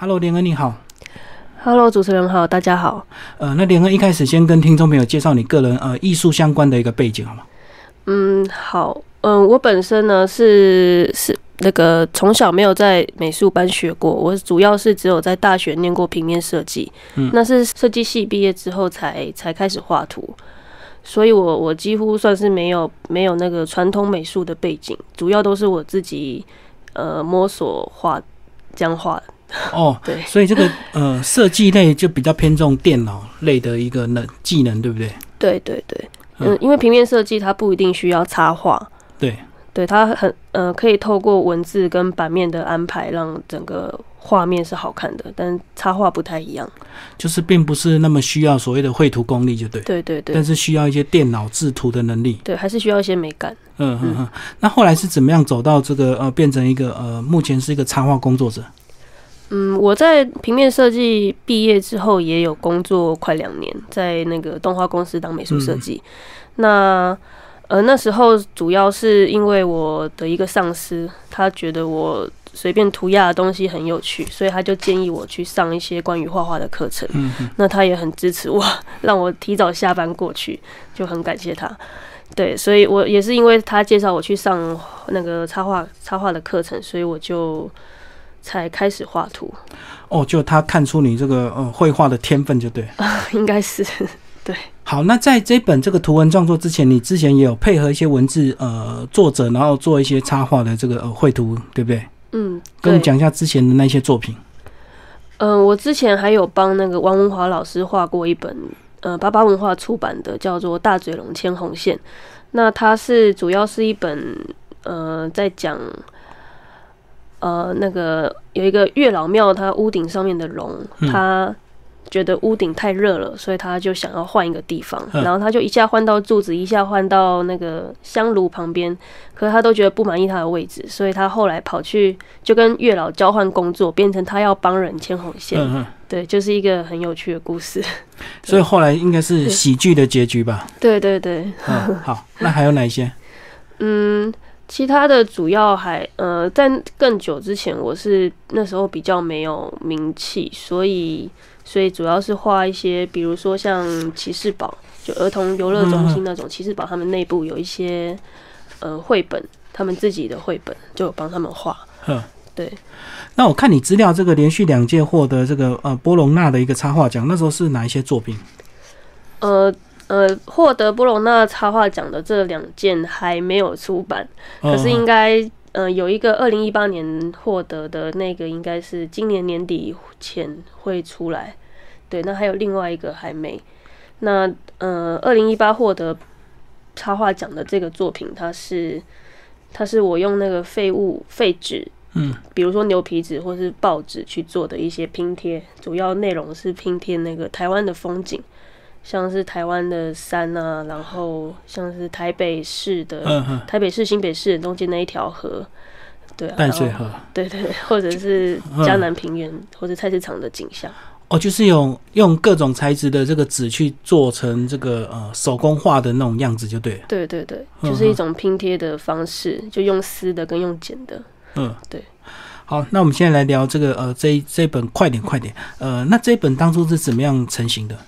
Hello，连恩你好。Hello，主持人好，大家好。呃，那连恩一开始先跟听众朋友介绍你个人呃艺术相关的一个背景好吗？嗯，好，嗯，我本身呢是是那个从小没有在美术班学过，我主要是只有在大学念过平面设计，嗯那是设计系毕业之后才才开始画图，所以我我几乎算是没有没有那个传统美术的背景，主要都是我自己呃摸索画这样画的。哦，对所以这个呃设计类就比较偏重电脑类的一个能技能，对不对？对对对，嗯嗯，因为平面设计它不一定需要插画，对，对，它很呃，可以透过文字跟版面的安排，让整个画面是好看的，但插画不太一样。就是并不是那么需要所谓的绘图功力，就对。对对对但是需要一些电脑制图的能力。对，还是需要一些美感。嗯嗯嗯。那后来是怎么样走到这个呃变成一个呃目前是一个插画工作者？嗯，我在平面设计毕业之后，也有工作快两年，在那个动画公司当美术设计。那呃那时候主要是因为我的一个上司，他觉得我随便涂鸦的东西很有趣，所以他就建议我去上一些关于画画的课程。那他也很支持我，让我提早下班过去，就很感谢他。对，所以我也是因为他介绍我去上那个插画插画的课程，所以我就才开始画图。哦，就他看出你这个呃绘画的天分，就对。应该是 对好，那在这本这个图文创作之前，你之前也有配合一些文字呃作者，然后做一些插画的这个呃绘图，对不对？嗯，跟我们，讲一下之前的那些作品。嗯、我之前还有帮那个王文华老师画过一本，呃，八八文化出版的，叫做《大嘴龙牵红线》。那它是主要是一本，呃，在讲，呃，那个有一个月老庙，它屋顶上面的龙，嗯觉得屋顶太热了，所以他就想要换一个地方，嗯然后他就一下换到柱子，一下换到那个香炉旁边，可是他都觉得不满意他的位置，所以他后来跑去就跟月老交换工作，变成他要帮人牵红线。对，就是一个很有趣的故事。所以后来应该是喜剧的结局吧？对对对，嗯，好，那还有哪一些？嗯，其他的主要还呃，在更久之前，我是那时候比较没有名气，所以所以主要是画一些，比如说像骑士堡，就儿童游乐中心那种骑士堡，他们内部有一些呃绘本，他们自己的绘本，就有帮他们画。嗯，对，那我看你资料，这个连续两届获得这个呃波隆纳的一个插画奖，那时候是哪一些作品？呃呃，获得波隆纳插画奖的这两件还没有出版。可是应嗯该，呃，有一个二零一八年获得的那个，应该是今年年底前会出来。对，那还有另外一个还没。那呃，二零一八获得插画奖的这个作品，它是它是我用那个废物废纸，嗯，比如说牛皮纸或是报纸去做的一些拼贴，主要内容是拼贴那个台湾的风景。像是台湾的山啊，然后像是台北市的嗯嗯，台北市、新北市中间那一条河，对啊，淡水河对对，对或者是嗯江南平原、或者菜市场的景象，哦，就是用用各种材质的这个纸去做成这个呃手工画的那种样子，就对了。对对对，嗯就是一种拼贴的方式，就用撕的跟用剪的。嗯，对。好，那我们现在来聊这个呃这一这一本快点快点，呃，那这一本当初是怎么样成型的？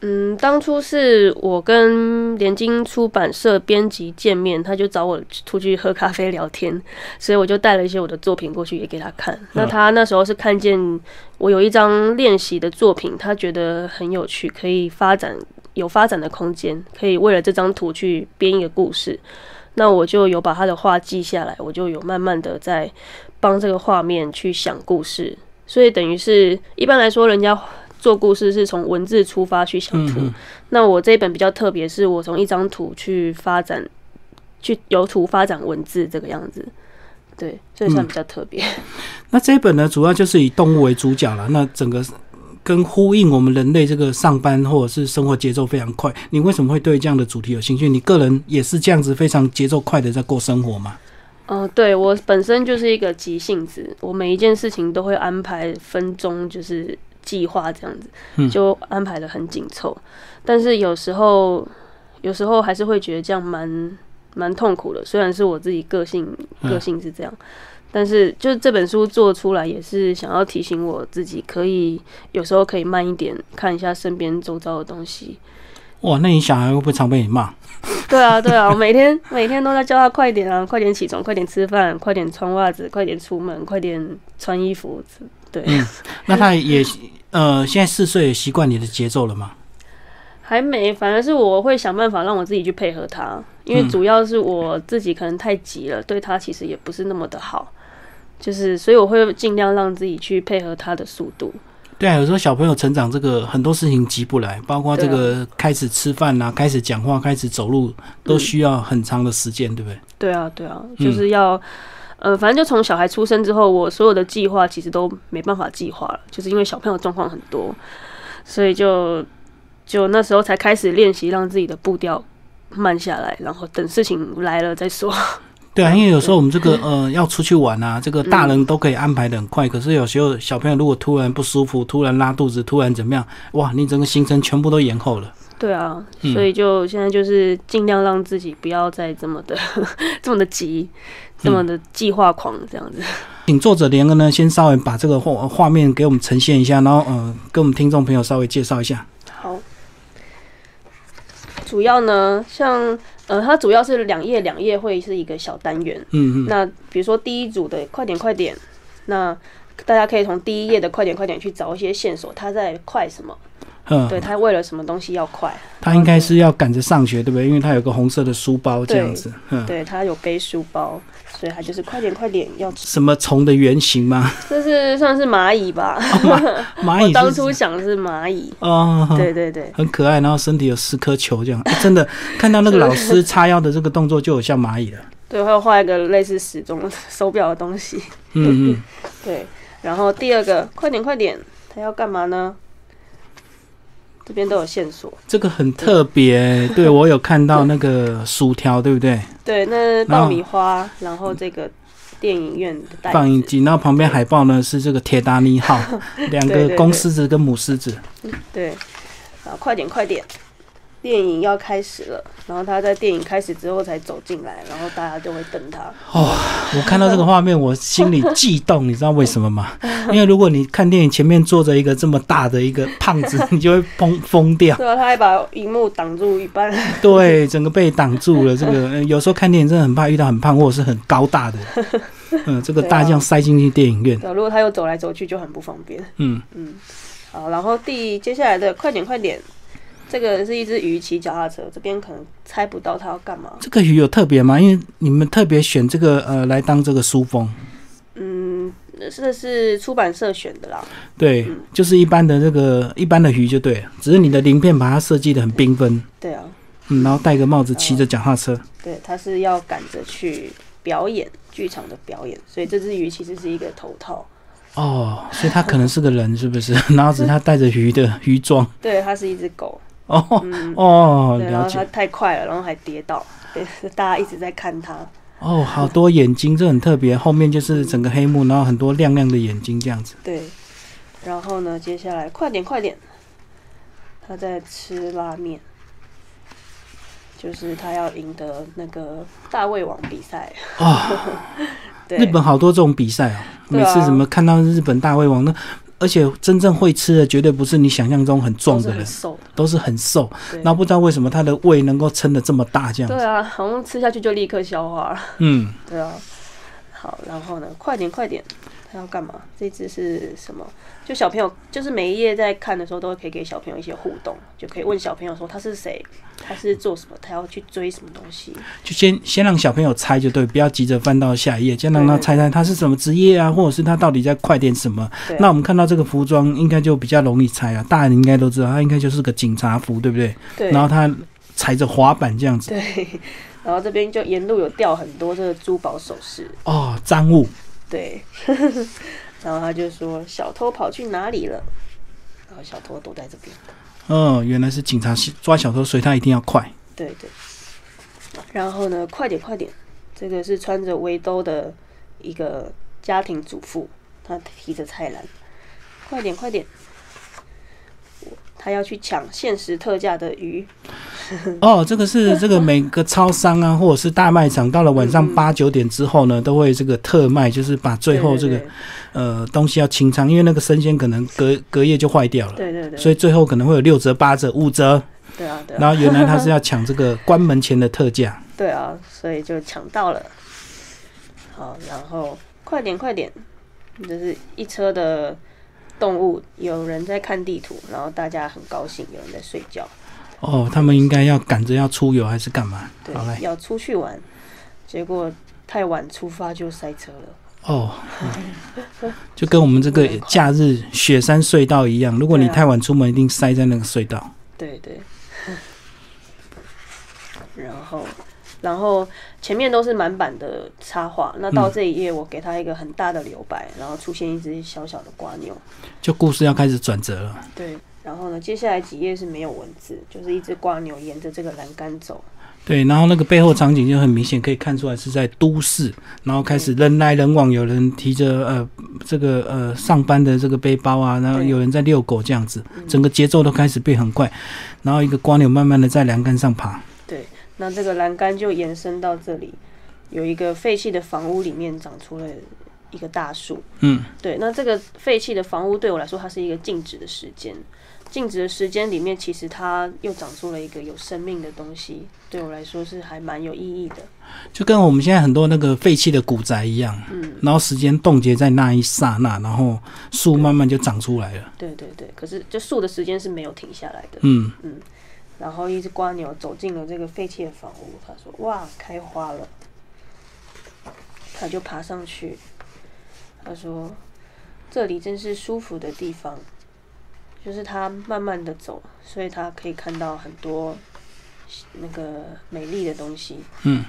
嗯，当初是我跟联经出版社编辑见面，他就找我出去喝咖啡聊天，所以我就带了一些我的作品过去也给他看。那他那时候是看见我有一张练习的作品，他觉得很有趣，可以发展有发展的空间，可以为了这张图去编一个故事。那我就有把他的话记下来，我就有慢慢的在帮这个画面去想故事，所以等于是一般来说，人家做故事是从文字出发去想图，那我这一本比较特别，是我从一张图去发展，去由图发展文字这个样子，对，所以算比较特别。那这一本呢，主要就是以动物为主角了。那整个跟呼应我们人类这个上班或者是生活节奏非常快。你为什么会对这样的主题有兴趣？你个人也是这样子非常节奏快的在过生活吗？嗯、对我本身就是一个急性子，我每一件事情都会安排分钟，就是计划这样子，嗯就安排的很紧凑。但是有时候，有时候还是会觉得这样蛮蛮痛苦的。虽然是我自己个性嗯个性是这样，但是就是这本书做出来，也是想要提醒我自己，可以有时候可以慢一点，看一下身边周遭的东西。哇，那你小孩会不会常被你骂？对啊，对啊，我每天 每天都在叫他快点啊，快点起床，快点吃饭，快点穿袜子，快点出门，快点穿衣服。对，那他也呃，现在四岁，习惯你的节奏了吗？还没，反而是我会想办法让我自己去配合他，因为主要是我自己可能太急了，对他其实也不是那么的好，就是所以我会尽量让自己去配合他的速度。对啊，有时候小朋友成长，这个很多事情急不来，包括这个开始吃饭啊，开始讲话，开始走路，都需要很长的时间，对不对？对啊，对啊，就是要，呃，反正就从小孩出生之后，我所有的计划其实都没办法计划了，就是因为小朋友状况很多，所以就就那时候才开始练习，让自己的步调慢下来，然后等事情来了再说。对啊，因为有时候我们这个呃要出去玩啊，这个大人都可以安排的很快，可是有时候小朋友如果突然不舒服、突然拉肚子、突然怎么样，哇，你整个行程全部都延后了。对啊，所以就现在就是尽量让自己不要再这么的 这么的急，这么的计划狂这样子。请作者连个呢，先稍微把这个画画面给我们呈现一下，然后呃，跟我们听众朋友稍微介绍一下。好，主要呢，像。呃，它主要是两页两页会是一个小单元。嗯嗯。那比如说第一组的快点快点，那大家可以从第一页的快点快点去找一些线索，它在快什么？嗯，对他为了什么东西要快？他应该是要赶着上学，对不对？因为他有个红色的书包这样子。嗯，对他有背书包，所以他就是快点快点要。什么虫的原型吗？这是算是蚂蚁吧？蚂蚁。当初想的是蚂蚁。哦。对对对。很可爱，然后身体有四颗球这样，真的 看到那个老师叉腰的这个动作就有像蚂蚁了。对，还有画一个类似时钟手表的东西。嗯嗯。对，然后第二个快点快点，他要干嘛呢？这边都有线索，这个很特别。对我有看到那个薯条，对不对？对，那爆米花，然后这个电影院的放映机，然后旁边海报呢是这个铁达尼号，两个公狮子跟母狮子。对，啊，快点快点。电影要开始了，然后他在电影开始之后才走进来，然后大家就会瞪他。哦，我看到这个画面，我心里悸动，你知道为什么吗？因为如果你看电影前面坐着一个这么大的一个胖子，你就会疯疯掉。对啊，他还把荧幕挡住一半。对，整个被挡住了。这个有时候看电影真的很怕遇到很胖或者是很高大的。嗯，这个大将塞进去电影院。如果他又走来走去就很不方便。嗯嗯。好，然后第接下来的快点快点。这个是一只鱼骑脚踏车，这边可能猜不到它要干嘛。这个鱼有特别吗？因为你们特别选这个呃来当这个书封。嗯，这是出版社选的啦。对，就是一般的这个一般的鱼就对了，只是你的鳞片把它设计的很缤纷。对啊。嗯，然后戴个帽子，骑着脚踏车。对，它是要赶着去表演剧场的表演，所以这只鱼其实是一个头套。哦，所以它可能是个人，是不是？然后只是它带着鱼的鱼装。对，它是一只狗。哦哦，然后他太快了，然后还跌倒，对，大家一直在看他。哦，好多眼睛，这很特别。后面就是整个黑幕，然后很多亮亮的眼睛这样子。对，然后呢，接下来快点快点，他在吃拉面，就是他要赢得那个大胃王比赛啊。日本好多这种比赛啊，每次怎么看到日本大胃王那？而且真正会吃的绝对不是你想象中很壮的人，都是很瘦。然后不知道为什么他的胃能够撑得这么大，这样。对啊，好像吃下去就立刻消化了。嗯，对啊。好，然后呢？快点，快点。他要干嘛？这只是什么？就小朋友，就是每一页在看的时候，都会可以给小朋友一些互动，就可以问小朋友说他是谁，他是做什么，他要去追什么东西。就先先让小朋友猜就对，不要急着翻到下一页，先让他猜猜他是什么职业啊，或者是他到底在快点什么。那我们看到这个服装，应该就比较容易猜啊。大人应该都知道，他应该就是个警察服，对不对？对。然后他踩着滑板这样子。对。然后这边就沿路有掉很多这个珠宝首饰。哦，赃物。对，然后他就说：“小偷跑去哪里了？”然后小偷躲在这边。哦，原来是警察抓小偷，所以他一定要快。对对。然后呢，快点快点！这个是穿着围兜的一个家庭主妇，她提着菜篮。快点快点！他要去抢限时特价的鱼。哦，这个是这个每个超商啊，或者是大卖场，到了晚上八九点之后呢，都会这个特卖，就是把最后这个对呃东西要清仓，因为那个生鲜可能隔隔夜就坏掉了，对对对，所以最后可能会有六折、八折、五折。对啊对啊，然后原来他是要抢这个关门前的特价。对啊，所以就抢到了。好，然后快点快点，这是一车的动物，有人在看地图，然后大家很高兴，有人在睡觉，哦，他们应该要赶着要出游还是干嘛？对好，，要出去玩，结果太晚出发就塞车了。哦，嗯就跟我们这个假日雪山隧道一样，如果你太晚出门，一定塞在那个隧道。对对，然后然后前面都是满版的插画，那到嗯这一页我给他一个很大的留白，然后出现一只小小的瓜牛。就故事要开始转折了。对，然后呢，接下来几页是没有文字，就是一只瓜牛沿着这个栏杆走。对，然后那个背后场景就很明显可以看出来是在都市，然后开始人来人往，有人提着呃这个呃上班的这个背包啊，然后有人在遛狗这样子，嗯整个节奏都开始变很快，然后一个瓜牛慢慢的在栏杆上爬。对，那这个栏杆就延伸到这里，有一个废弃的房屋里面长出了一个大树。嗯，对，那这个废弃的房屋对我来说，它是一个静止的时间。静止的时间里面，其实它又长出了一个有生命的东西，对我来说是还蛮有意义的。就跟我们现在很多那个废弃的古宅一样，嗯，然后时间冻结在那一刹那，然后树慢慢就长出来了。对对对。可是就树的时间是没有停下来的。嗯嗯，然后一只瓜牛走进了这个废弃的房屋，他说：“哇，开花了。”他就爬上去，他说：“这里真是舒服的地方。”就是他慢慢的走，所以他可以看到很多那个美丽的东西。嗯，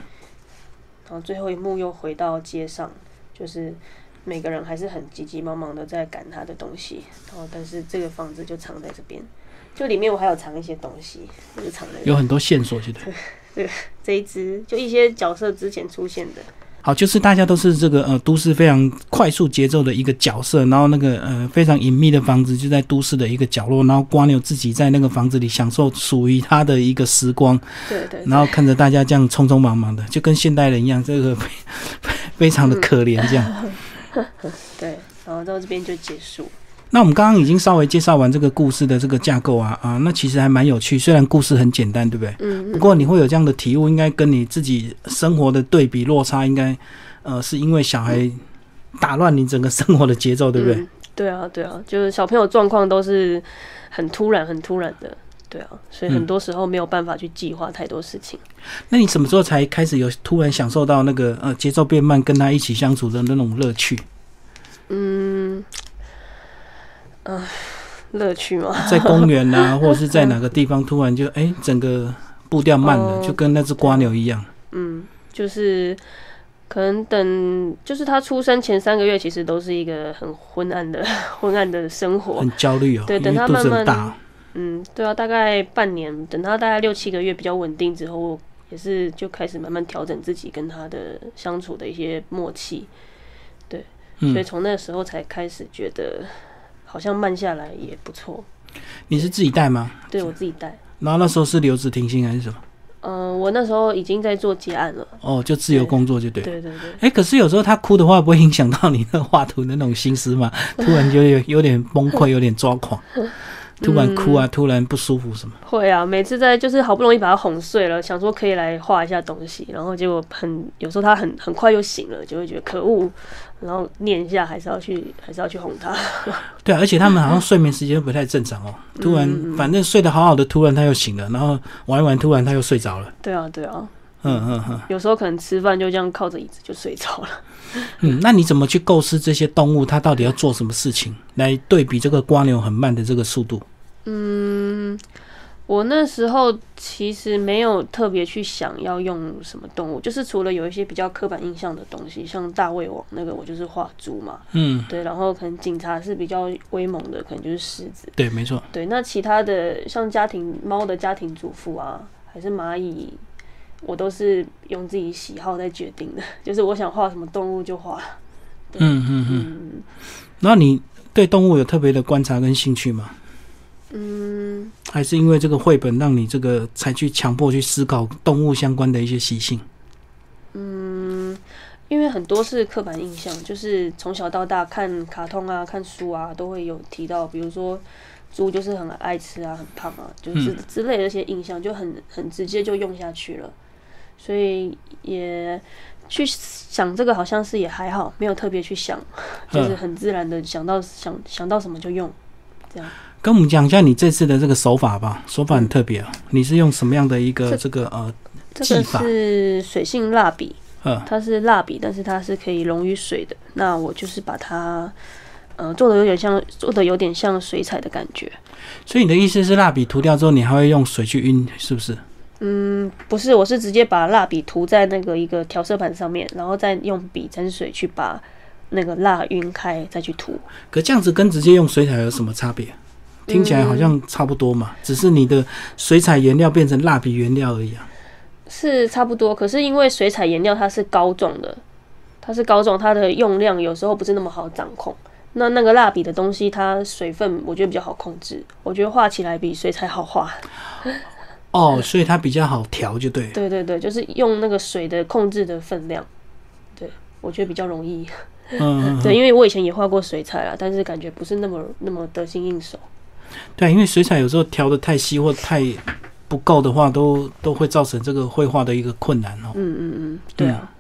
然后最后一幕又回到街上，就是每个人还是很急急忙忙的在赶他的东西，然后但是这个房子就藏在这边，就里面我还有藏一些东西，就是藏有很多线索，觉 得这一只，就一些角色之前出现的，好，就是大家都是这个呃都市非常快速节奏的一个角色，然后那个呃非常隐秘的房子就在都市的一个角落，然后瓜牛自己在那个房子里享受属于他的一个时光，对对。然后看着大家这样匆匆忙忙的，就跟现代人一样，这个 非非常的可怜这样。对，然后到这边就结束。那我们刚刚已经稍微介绍完这个故事的这个架构啊啊，那其实还蛮有趣，虽然故事很简单，对不对？嗯，不过你会有这样的体悟，应该跟你自己生活的对比落差，应该呃是因为小孩打乱你整个生活的节奏，对不对？嗯对啊，对啊，就是小朋友状况都是很突然、很突然的。对啊，所以很多时候没有办法去计划太多事情。那你什么时候才开始有突然享受到那个呃节奏变慢，跟他一起相处的那种乐趣？嗯，嗯、乐趣吗，在公园啊，或者是在哪个地方，突然就哎、整个步调慢了，哦就跟那只瓜牛一样。嗯，就是可能等，就是他出生前三个月，其实都是一个很昏暗的、昏暗的生活。很焦虑哦，对等他慢慢。嗯，对啊，大概半年，等他大概六七个月比较稳定之后，也是就开始慢慢调整自己跟他的相处的一些默契，对所以嗯，从那个时候才开始觉得好像慢下来也不错。你是自己带吗？对我自己带，然后那时候是留职停薪还是什么？嗯、我那时候已经在做结案了。哦，就自由工作就对。对对对，哎、可是有时候他哭的话，不会影响到你那画图的那种心思吗？突然就有有点崩溃，有点抓狂，突然哭啊，突然不舒服什么？会啊，每次在就是好不容易把他哄睡了，想说可以来画一下东西，然后结果很有时候他很很快又醒了，就会觉得可恶，然后念一下还是要去还是要去哄他。对啊，而且他们好像睡眠时间不太正常哦。突然，反正睡得好好的，突然他又醒了，然后玩一玩，突然他又睡着了。对啊对啊，嗯嗯嗯有时候可能吃饭就这样靠着椅子就睡着了。嗯，那你怎么去构思这些动物它到底要做什么事情，来对比这个瓜牛很慢的这个速度？嗯，我那时候其实没有特别去想要用什么动物，就是除了有一些比较刻板印象的东西，像大胃王那个我就是画猪嘛，嗯，对，然后可能警察是比较威猛的，可能就是狮子。对，没错。对，那其他的像家庭猫的家庭主妇啊，还是蚂蚁，我都是用自己喜好在决定的，就是我想画什么动物就画。嗯嗯嗯。那你对动物有特别的观察跟兴趣吗？嗯，还是因为这个绘本让你这个才去强迫去思考动物相关的一些习性？嗯，因为很多是刻板印象，就是从小到大看卡通啊、看书啊，都会有提到，比如说猪就是很爱吃啊、很胖啊，就是之类的一些印象，就很很直接就用下去了。所以也去想这个，好像是也还好，没有特别去想，就是很自然的想到想想到什么就用，这样。跟我们讲一下你这次的这个手法吧，手法很特别啊，你是用什么样的一个这个呃？这个是水性蜡笔，它是蜡笔，但是它是可以溶于水的。那我就是把它，呃，做的有点像，做的有点像水彩的感觉。所以你的意思是，蜡笔涂掉之后，你还会用水去晕，是不是？嗯，不是，我是直接把蜡笔涂在那个一个调色盘上面，然后再用笔沾水去把那个蜡晕开，再去涂。可这样子跟直接用水彩有什么差别？听起来好像差不多嘛，只是你的水彩颜料变成蜡笔原料而已啊。是差不多，可是因为水彩颜料它是膏状的，它是膏状，它的用量有时候不是那么好掌控。那那个蜡笔的东西，它水分我觉得比较好控制，我觉得画起来比水彩好画。哦，所以它比较好调，就对。对对对，就是用那个水的控制的分量，对我觉得比较容易。嗯，对，因为我以前也画过水彩啦，但是感觉不是那么那么得心应手。对，因为水彩有时候调的太稀或太。不够的话，都都会造成这个绘画的一个困难哦。嗯嗯嗯，对啊。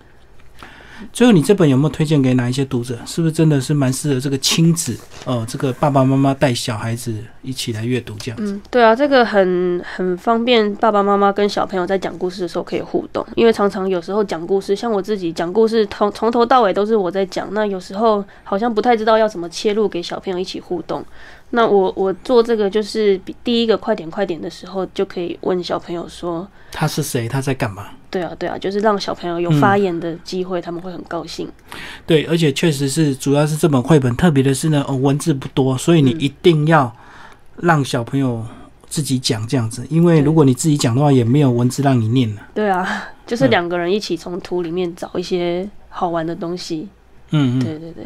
最后，你这本有没有推荐给哪一些读者？是不是真的是蛮适合这个亲子哦？这个爸爸妈妈带小孩子一起来阅读这样子。嗯，对啊，这个很很方便，爸爸妈妈跟小朋友在讲故事的时候可以互动。因为常常有时候讲故事，像我自己讲故事，从从头到尾都是我在讲，那有时候好像不太知道要怎么切入给小朋友一起互动。那我我做这个就是第一个快点快点的时候，就可以问小朋友说他是谁，他在干嘛？对啊对啊，就是让小朋友有发言的机会，他们会很高兴。对，而且确实是，主要是这本绘本特别的是呢，哦，文字不多，所以你一定要让小朋友自己讲这样子，因为如果你自己讲的话，也没有文字让你念了。对啊，就是两个人一起从图里面找一些好玩的东西。嗯嗯，对对对，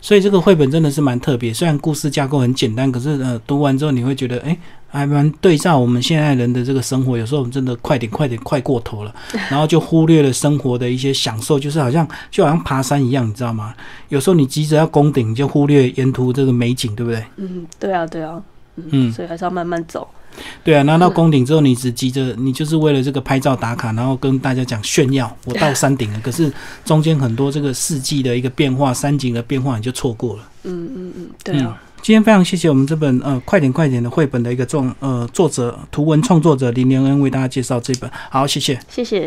所以这个绘本真的是蛮特别。虽然故事架构很简单，可是呃，读完之后你会觉得，哎，还蛮对照我们现在人的这个生活。有时候我们真的快点快点快过头了，然后就忽略了生活的一些享受，就是好像就好像爬山一样，你知道吗？有时候你急着要攻顶，就忽略沿途这个美景，对不对？嗯，对啊，对啊，嗯，所以还是要慢慢走。对啊，拿到宫顶之后，你只急着，你就是为了这个拍照打卡，然后跟大家讲炫耀，我到山顶了。可是中间很多这个四季的一个变化，山景的变化，你就错过了。嗯嗯嗯，对啊。今天非常谢谢我们这本呃快点快点的绘本的一个作呃作者图文创作者林连恩为大家介绍这本，好，谢谢，谢谢。